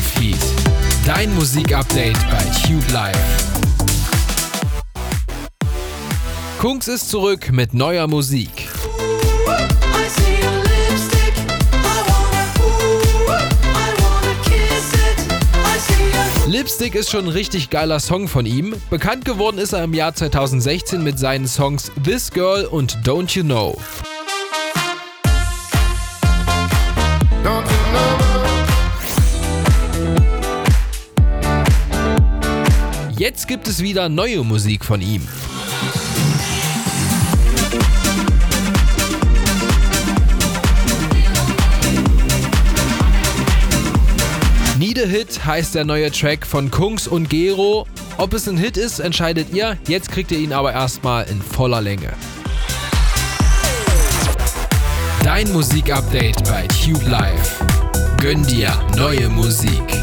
Live Heat. Dein Musikupdate bei Tube Live. Kungs ist zurück mit neuer Musik. Lipstick ist schon ein richtig geiler Song von ihm. Bekannt geworden ist er im Jahr 2016 mit seinen Songs This Girl und Don't You Know. Jetzt gibt es wieder neue Musik von ihm. Need Hit heißt der neue Track von Kungs und Gero. Ob es ein Hit ist, entscheidet ihr. Jetzt kriegt ihr ihn aber erstmal in voller Länge. Dein Musikupdate bei Tube Live. Gönn dir neue Musik.